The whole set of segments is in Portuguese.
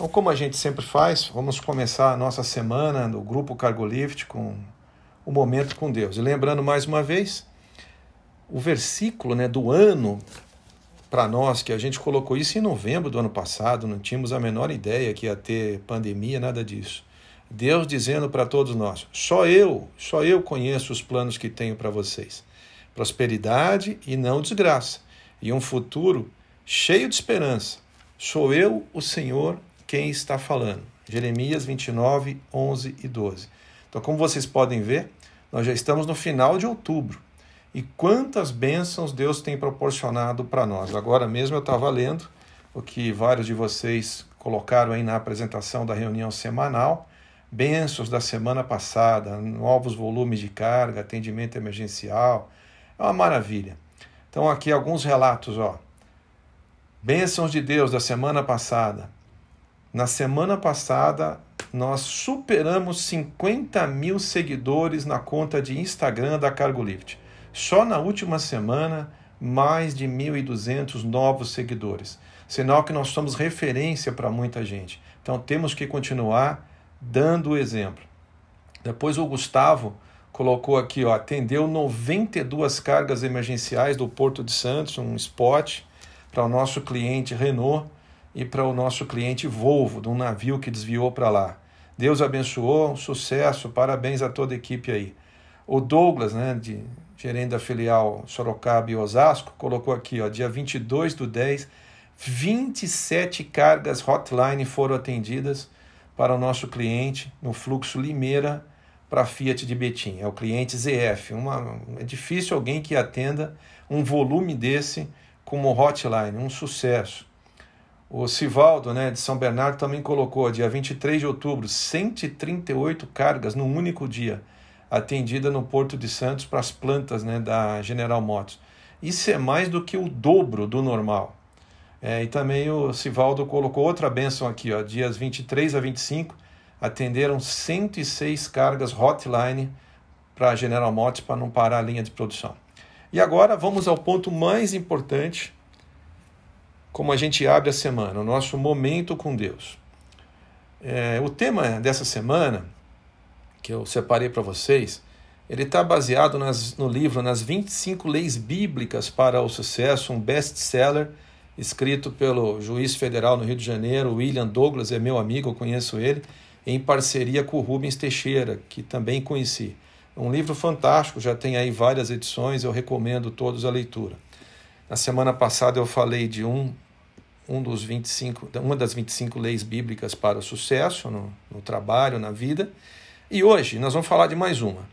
Então, como a gente sempre faz, vamos começar a nossa semana no grupo Cargolift com o momento com Deus. E lembrando mais uma vez, o versículo né, do ano para nós, que a gente colocou isso em novembro do ano passado, não tínhamos a menor ideia que ia ter pandemia, nada disso. Deus dizendo para todos nós: só eu, só eu conheço os planos que tenho para vocês. Prosperidade e não desgraça, e um futuro cheio de esperança. Sou eu, o Senhor, quem está falando. Jeremias 29, 11 e 12. Então, como vocês podem ver, nós já estamos no final de outubro. E quantas bênçãos Deus tem proporcionado para nós. Agora mesmo eu estava lendo o que vários de vocês colocaram aí na apresentação da reunião semanal. Bênçãos da semana passada, novos volumes de carga, atendimento emergencial. É uma maravilha. Então, aqui alguns relatos, ó. Bênçãos de Deus da semana passada. Na semana passada, nós superamos 50 mil seguidores na conta de Instagram da CargoLift. Só na última semana, mais de 1.200 novos seguidores. Sinal que nós somos referência para muita gente. Então temos que continuar dando o exemplo. Depois o Gustavo colocou aqui, ó, atendeu 92 cargas emergenciais do Porto de Santos, um spot para o nosso cliente Renault e para o nosso cliente Volvo, de um navio que desviou para lá. Deus abençoou, sucesso, parabéns a toda a equipe aí. O Douglas, né, de, gerente da filial Sorocaba e Osasco, colocou aqui, ó, dia 22 do 10, 27 cargas hotline foram atendidas para o nosso cliente no fluxo Limeira para Fiat de Betim. É o cliente ZF. Uma, é difícil alguém que atenda um volume desse como hotline, um sucesso. O Sivaldo, né, de São Bernardo, também colocou, dia 23 de outubro, 138 cargas num único dia, atendida no Porto de Santos para as plantas né, da General Motors. Isso é mais do que o dobro do normal. É, e também o Sivaldo colocou outra benção aqui, ó, dias 23 a 25, atenderam 106 cargas hotline para a General Motors para não parar a linha de produção. E agora vamos ao ponto mais importante como a gente abre a semana, o nosso momento com Deus. É, o tema dessa semana, que eu separei para vocês, ele está baseado nas, no livro Nas 25 Leis Bíblicas para o Sucesso, um best-seller escrito pelo juiz federal no Rio de Janeiro, William Douglas, é meu amigo, eu conheço ele, em parceria com o Rubens Teixeira, que também conheci. Um livro fantástico, já tem aí várias edições, eu recomendo todos a leitura. Na semana passada eu falei de um, um dos 25, uma das 25 leis bíblicas para o sucesso no, no trabalho, na vida. E hoje nós vamos falar de mais uma.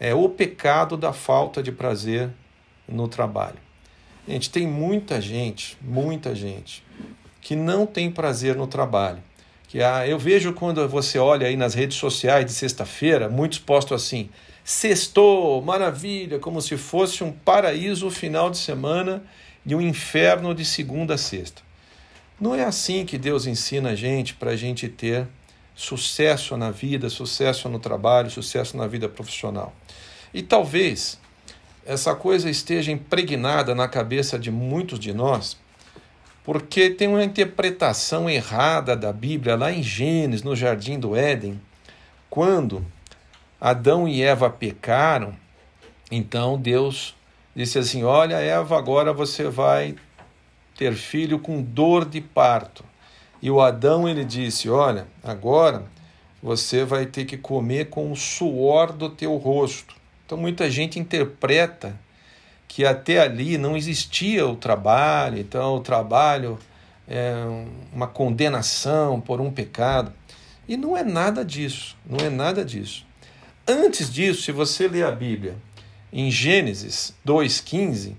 É o pecado da falta de prazer no trabalho. Gente, tem muita gente, muita gente, que não tem prazer no trabalho. Que ah, eu vejo quando você olha aí nas redes sociais de sexta-feira, muitos postam assim: Sextou, maravilha, como se fosse um paraíso final de semana e um inferno de segunda a sexta. Não é assim que Deus ensina a gente para a gente ter sucesso na vida, sucesso no trabalho, sucesso na vida profissional. E talvez essa coisa esteja impregnada na cabeça de muitos de nós, porque tem uma interpretação errada da Bíblia lá em Gênesis, no jardim do Éden, quando Adão e Eva pecaram, então Deus disse assim: Olha, Eva, agora você vai ter filho com dor de parto. E o Adão ele disse: Olha, agora você vai ter que comer com o suor do teu rosto. Então muita gente interpreta que até ali não existia o trabalho, então o trabalho é uma condenação por um pecado. E não é nada disso, não é nada disso. Antes disso, se você ler a Bíblia em Gênesis 2,15,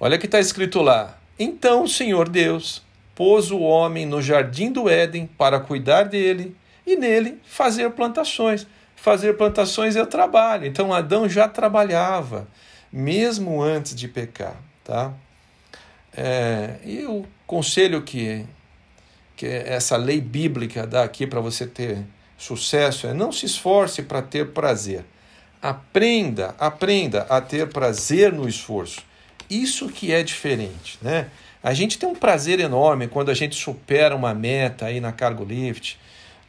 olha que está escrito lá: Então o Senhor Deus pôs o homem no jardim do Éden para cuidar dele e nele fazer plantações. Fazer plantações é trabalho. Então Adão já trabalhava, mesmo antes de pecar. Tá? É, e o conselho que, que essa lei bíblica dá aqui para você ter Sucesso é não se esforce para ter prazer. Aprenda, aprenda a ter prazer no esforço. Isso que é diferente, né? A gente tem um prazer enorme quando a gente supera uma meta aí na Cargo Lift,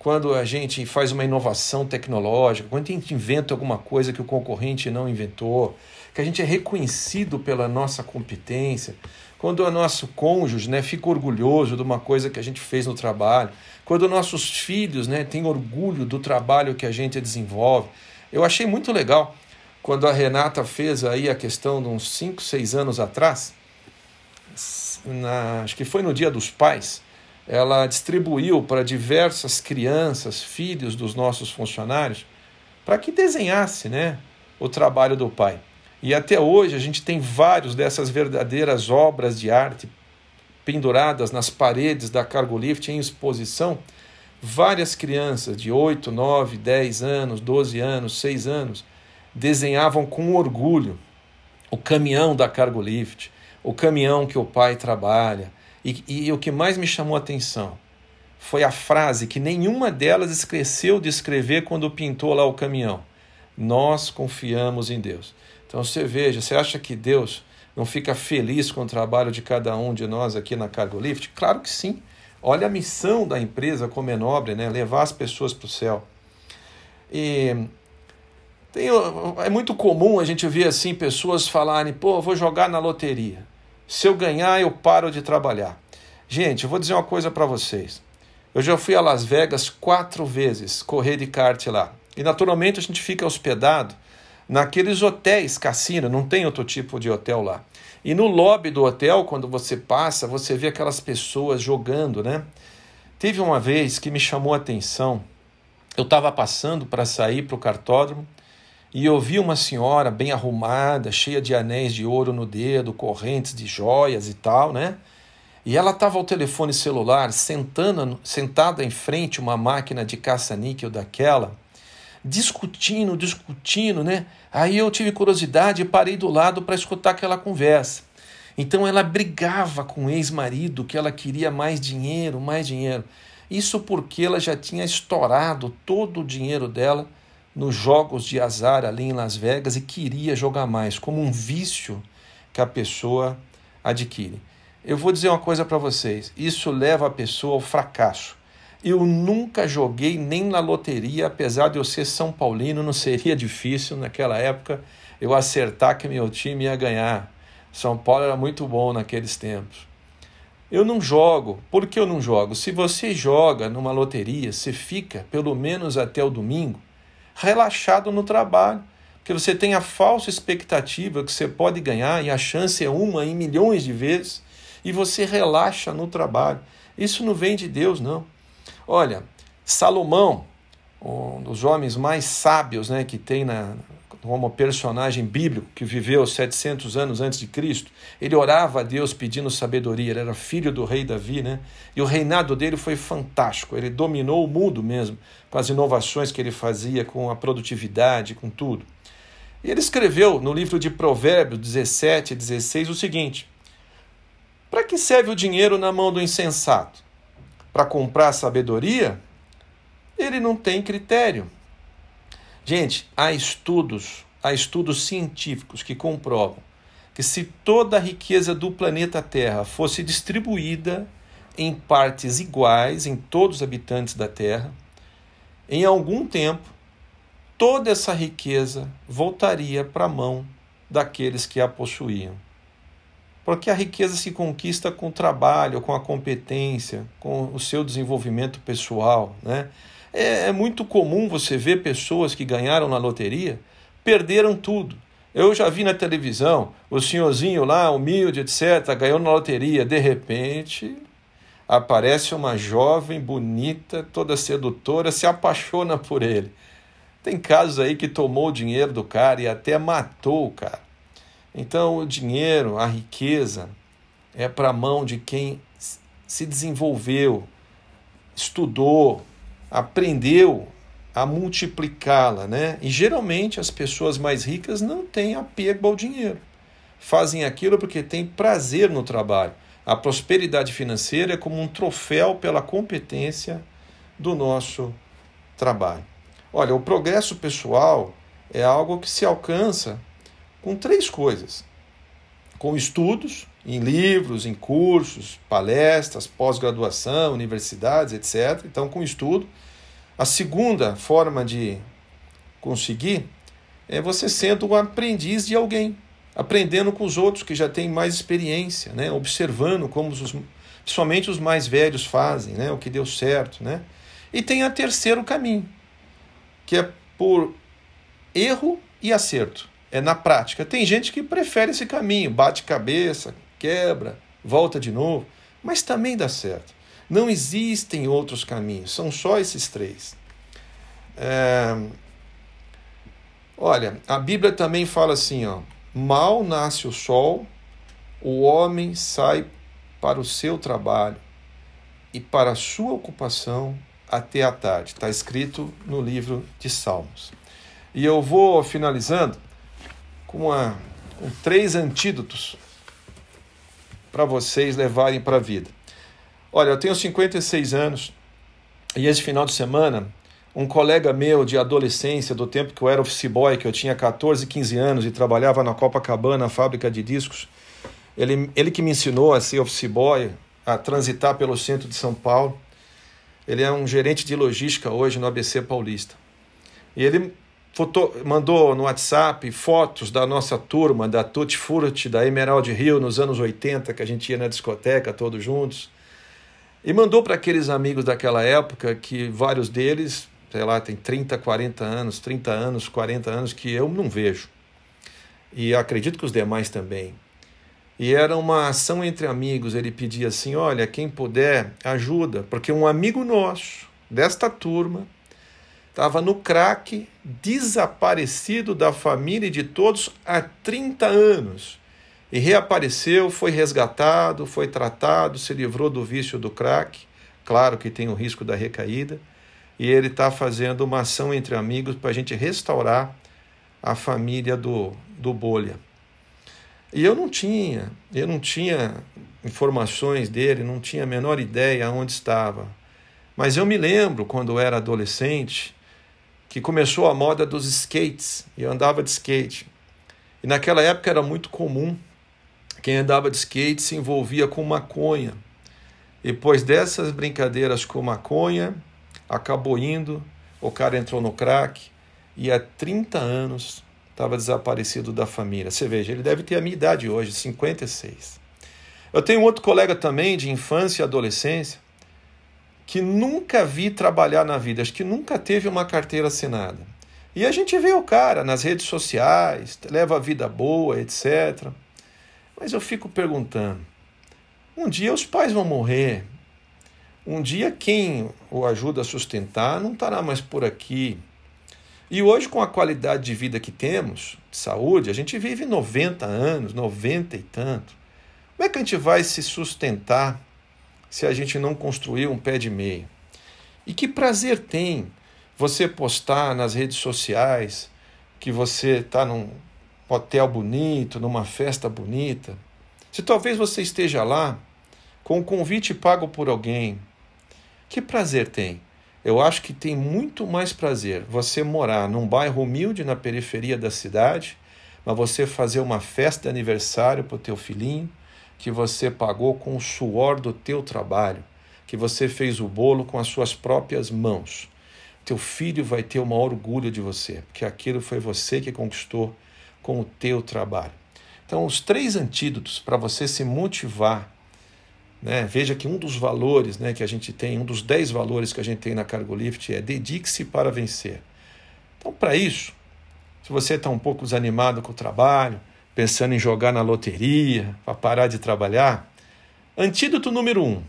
quando a gente faz uma inovação tecnológica, quando a gente inventa alguma coisa que o concorrente não inventou, que a gente é reconhecido pela nossa competência, quando o nosso cônjuge né, fica orgulhoso de uma coisa que a gente fez no trabalho, quando nossos filhos né, têm orgulho do trabalho que a gente desenvolve. Eu achei muito legal quando a Renata fez aí a questão de uns 5, 6 anos atrás, na, acho que foi no Dia dos Pais, ela distribuiu para diversas crianças, filhos dos nossos funcionários, para que desenhasse né, o trabalho do pai. E até hoje a gente tem vários dessas verdadeiras obras de arte penduradas nas paredes da Cargo Lift em exposição. Várias crianças de 8, 9, 10 anos, 12 anos, 6 anos desenhavam com orgulho o caminhão da Cargo Lift, o caminhão que o pai trabalha. E, e o que mais me chamou a atenção foi a frase que nenhuma delas esqueceu de escrever quando pintou lá o caminhão. Nós confiamos em Deus. Então você veja, você acha que Deus não fica feliz com o trabalho de cada um de nós aqui na Cargo Lift? Claro que sim. Olha a missão da empresa como é nobre, né? Levar as pessoas para o céu. E tem, é muito comum a gente ver assim pessoas falarem, pô, vou jogar na loteria. Se eu ganhar, eu paro de trabalhar. Gente, eu vou dizer uma coisa para vocês. Eu já fui a Las Vegas quatro vezes correr de kart lá. E naturalmente a gente fica hospedado naqueles hotéis cassino, não tem outro tipo de hotel lá. E no lobby do hotel, quando você passa, você vê aquelas pessoas jogando, né? Teve uma vez que me chamou a atenção. Eu estava passando para sair para o cartódromo e eu vi uma senhora bem arrumada, cheia de anéis de ouro no dedo, correntes de joias e tal, né? E ela estava ao telefone celular, sentando, sentada em frente a uma máquina de caça-níquel daquela, discutindo, discutindo, né? Aí eu tive curiosidade e parei do lado para escutar aquela conversa. Então ela brigava com o ex-marido que ela queria mais dinheiro, mais dinheiro. Isso porque ela já tinha estourado todo o dinheiro dela nos jogos de azar ali em Las Vegas e queria jogar mais, como um vício que a pessoa adquire. Eu vou dizer uma coisa para vocês: isso leva a pessoa ao fracasso. Eu nunca joguei nem na loteria, apesar de eu ser São Paulino, não seria difícil naquela época eu acertar que meu time ia ganhar. São Paulo era muito bom naqueles tempos. Eu não jogo. Por que eu não jogo? Se você joga numa loteria, você fica pelo menos até o domingo relaxado no trabalho, porque você tem a falsa expectativa que você pode ganhar e a chance é uma em milhões de vezes e você relaxa no trabalho. Isso não vem de Deus, não. Olha, Salomão, um dos homens mais sábios né, que tem na, como personagem bíblico que viveu 700 anos antes de Cristo, ele orava a Deus pedindo sabedoria, ele era filho do rei Davi, né? E o reinado dele foi fantástico, ele dominou o mundo mesmo, com as inovações que ele fazia, com a produtividade, com tudo. E ele escreveu no livro de Provérbios 17 e 16 o seguinte: Para que serve o dinheiro na mão do insensato? Para comprar sabedoria? Ele não tem critério. Gente, há estudos, há estudos científicos que comprovam que se toda a riqueza do planeta Terra fosse distribuída em partes iguais em todos os habitantes da Terra, em algum tempo toda essa riqueza voltaria para a mão daqueles que a possuíam. Porque a riqueza se conquista com o trabalho, com a competência, com o seu desenvolvimento pessoal, né? É, é muito comum você ver pessoas que ganharam na loteria, perderam tudo. Eu já vi na televisão o senhorzinho lá, humilde, etc., ganhou na loteria. De repente, aparece uma jovem bonita, toda sedutora, se apaixona por ele. Tem casos aí que tomou o dinheiro do cara e até matou o cara. Então, o dinheiro, a riqueza, é para a mão de quem se desenvolveu, estudou, aprendeu a multiplicá-la, né? E geralmente as pessoas mais ricas não têm apego ao dinheiro. Fazem aquilo porque têm prazer no trabalho. A prosperidade financeira é como um troféu pela competência do nosso trabalho. Olha, o progresso pessoal é algo que se alcança com três coisas. Com estudos, em livros, em cursos, palestras, pós-graduação, universidades, etc. Então, com estudo. A segunda forma de conseguir é você sendo um aprendiz de alguém, aprendendo com os outros que já têm mais experiência, né? observando como os, principalmente os mais velhos fazem, né? o que deu certo. Né? E tem a terceiro caminho, que é por erro e acerto. É na prática. Tem gente que prefere esse caminho, bate cabeça, quebra, volta de novo, mas também dá certo. Não existem outros caminhos, são só esses três. É... Olha, a Bíblia também fala assim: ó, mal nasce o sol, o homem sai para o seu trabalho e para a sua ocupação até a tarde. Está escrito no livro de Salmos. E eu vou finalizando com, uma, com três antídotos para vocês levarem para a vida. Olha, eu tenho 56 anos e esse final de semana, um colega meu de adolescência, do tempo que eu era office boy, que eu tinha 14, 15 anos e trabalhava na Copacabana, fábrica de discos, ele, ele que me ensinou a ser office boy, a transitar pelo centro de São Paulo. Ele é um gerente de logística hoje no ABC Paulista. E ele foto, mandou no WhatsApp fotos da nossa turma, da Tutti Frutti, da Emerald Hill, nos anos 80, que a gente ia na discoteca todos juntos. E mandou para aqueles amigos daquela época, que vários deles, sei lá, tem 30, 40 anos, 30 anos, 40 anos, que eu não vejo. E acredito que os demais também. E era uma ação entre amigos. Ele pedia assim: olha, quem puder, ajuda, porque um amigo nosso, desta turma, Estava no crack, desaparecido da família e de todos há 30 anos. E reapareceu, foi resgatado, foi tratado, se livrou do vício do crack. Claro que tem o risco da recaída. E ele está fazendo uma ação entre amigos para a gente restaurar a família do, do Bolha. E eu não tinha, eu não tinha informações dele, não tinha a menor ideia onde estava. Mas eu me lembro, quando eu era adolescente, que começou a moda dos skates e eu andava de skate. E naquela época era muito comum quem andava de skate se envolvia com maconha. E depois dessas brincadeiras com maconha, acabou indo, o cara entrou no crack e há 30 anos estava desaparecido da família. Você veja, ele deve ter a minha idade hoje, 56. Eu tenho outro colega também de infância e adolescência que nunca vi trabalhar na vida, acho que nunca teve uma carteira assinada. E a gente vê o cara nas redes sociais, leva a vida boa, etc. Mas eu fico perguntando: um dia os pais vão morrer, um dia quem o ajuda a sustentar não estará mais por aqui. E hoje, com a qualidade de vida que temos, de saúde, a gente vive 90 anos, 90 e tanto. Como é que a gente vai se sustentar se a gente não construir um pé de meia. E que prazer tem você postar nas redes sociais que você está num hotel bonito, numa festa bonita. Se talvez você esteja lá com um convite pago por alguém, que prazer tem? Eu acho que tem muito mais prazer você morar num bairro humilde na periferia da cidade, mas você fazer uma festa de aniversário para o teu filhinho, que você pagou com o suor do teu trabalho, que você fez o bolo com as suas próprias mãos. Teu filho vai ter maior orgulho de você, porque aquilo foi você que conquistou com o teu trabalho. Então, os três antídotos para você se motivar, né? veja que um dos valores né, que a gente tem, um dos dez valores que a gente tem na Cargo Lift é dedique-se para vencer. Então, para isso, se você está um pouco desanimado com o trabalho, pensando em jogar na loteria, para parar de trabalhar? Antídoto número um: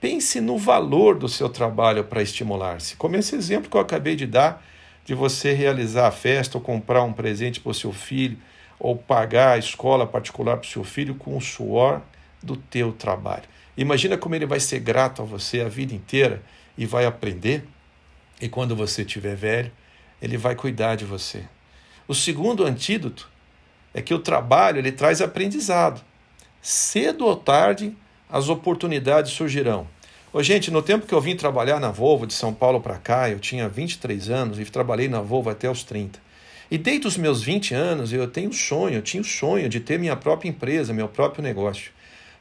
pense no valor do seu trabalho para estimular-se. Como esse exemplo que eu acabei de dar, de você realizar a festa ou comprar um presente para o seu filho, ou pagar a escola particular para o seu filho com o suor do teu trabalho. Imagina como ele vai ser grato a você a vida inteira e vai aprender. E quando você estiver velho, ele vai cuidar de você. O segundo antídoto é que o trabalho ele traz aprendizado. Cedo ou tarde, as oportunidades surgirão. Ô, gente, no tempo que eu vim trabalhar na Volvo de São Paulo para cá, eu tinha 23 anos e trabalhei na Volvo até os 30. E desde os meus 20 anos eu tenho sonho, eu tinha o sonho de ter minha própria empresa, meu próprio negócio.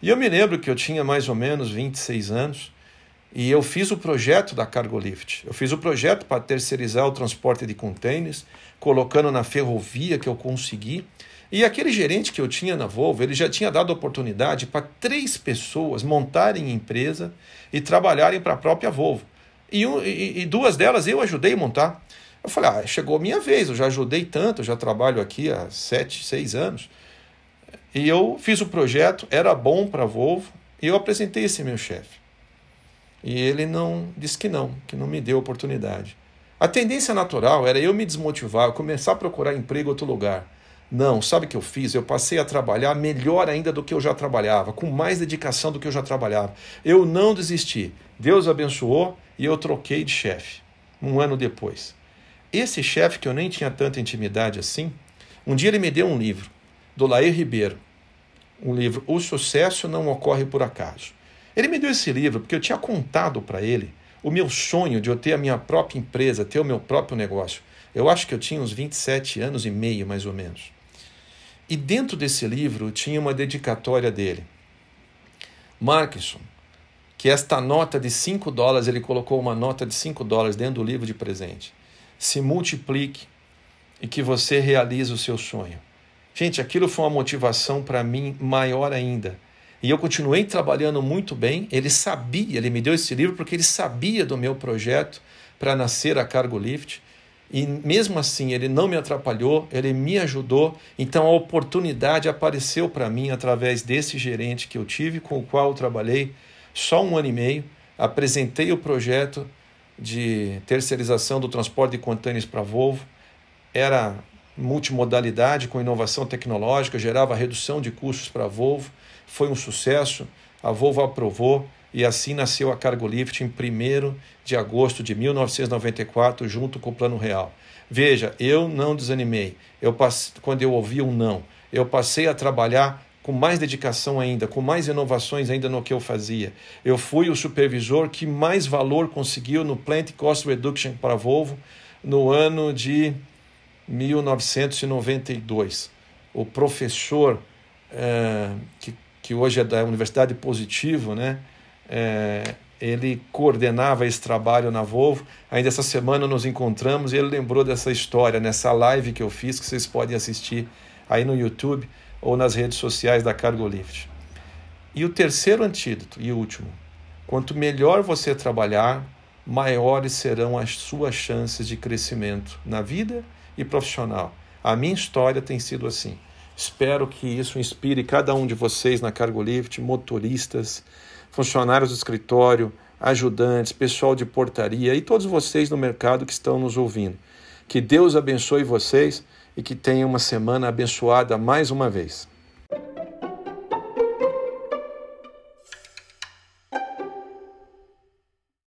E eu me lembro que eu tinha mais ou menos 26 anos e eu fiz o projeto da Cargolift. Eu fiz o projeto para terceirizar o transporte de contêineres, colocando na ferrovia que eu consegui. E aquele gerente que eu tinha na Volvo, ele já tinha dado oportunidade para três pessoas montarem empresa e trabalharem para a própria Volvo. E, um, e, e, duas delas eu ajudei a montar. Eu falei, ah, chegou a minha vez, eu já ajudei tanto, já trabalho aqui há sete, seis anos. E eu fiz o projeto, era bom para a Volvo, e eu apresentei esse meu chefe. E ele não disse que não, que não me deu oportunidade. A tendência natural era eu me desmotivar, eu começar a procurar emprego em outro lugar. Não, sabe o que eu fiz? Eu passei a trabalhar melhor ainda do que eu já trabalhava, com mais dedicação do que eu já trabalhava. Eu não desisti. Deus abençoou e eu troquei de chefe, um ano depois. Esse chefe, que eu nem tinha tanta intimidade assim, um dia ele me deu um livro, do Lair Ribeiro. Um livro, O Sucesso Não Ocorre Por Acaso. Ele me deu esse livro porque eu tinha contado para ele o meu sonho de eu ter a minha própria empresa, ter o meu próprio negócio. Eu acho que eu tinha uns 27 anos e meio, mais ou menos. E dentro desse livro tinha uma dedicatória dele. Markinson, que esta nota de 5 dólares, ele colocou uma nota de 5 dólares dentro do livro de presente. Se multiplique e que você realize o seu sonho. Gente, aquilo foi uma motivação para mim maior ainda e eu continuei trabalhando muito bem. Ele sabia, ele me deu esse livro porque ele sabia do meu projeto para nascer a Cargo Lift. E mesmo assim, ele não me atrapalhou, ele me ajudou. Então a oportunidade apareceu para mim através desse gerente que eu tive, com o qual eu trabalhei só um ano e meio. Apresentei o projeto de terceirização do transporte de contêineres para Volvo. Era multimodalidade com inovação tecnológica, gerava redução de custos para a Volvo foi um sucesso, a Volvo aprovou e assim nasceu a Cargolift em 1 de agosto de 1994, junto com o Plano Real. Veja, eu não desanimei. Eu passe... Quando eu ouvi um não, eu passei a trabalhar com mais dedicação ainda, com mais inovações ainda no que eu fazia. Eu fui o supervisor que mais valor conseguiu no Plant Cost Reduction para a Volvo no ano de 1992. O professor é, que que hoje é da Universidade Positivo, né? É, ele coordenava esse trabalho na Volvo. Ainda essa semana nos encontramos e ele lembrou dessa história nessa live que eu fiz, que vocês podem assistir aí no YouTube ou nas redes sociais da Cargolift. E o terceiro antídoto e último: quanto melhor você trabalhar, maiores serão as suas chances de crescimento na vida e profissional. A minha história tem sido assim. Espero que isso inspire cada um de vocês na Cargolift, motoristas, funcionários do escritório, ajudantes, pessoal de portaria e todos vocês no mercado que estão nos ouvindo. Que Deus abençoe vocês e que tenham uma semana abençoada mais uma vez.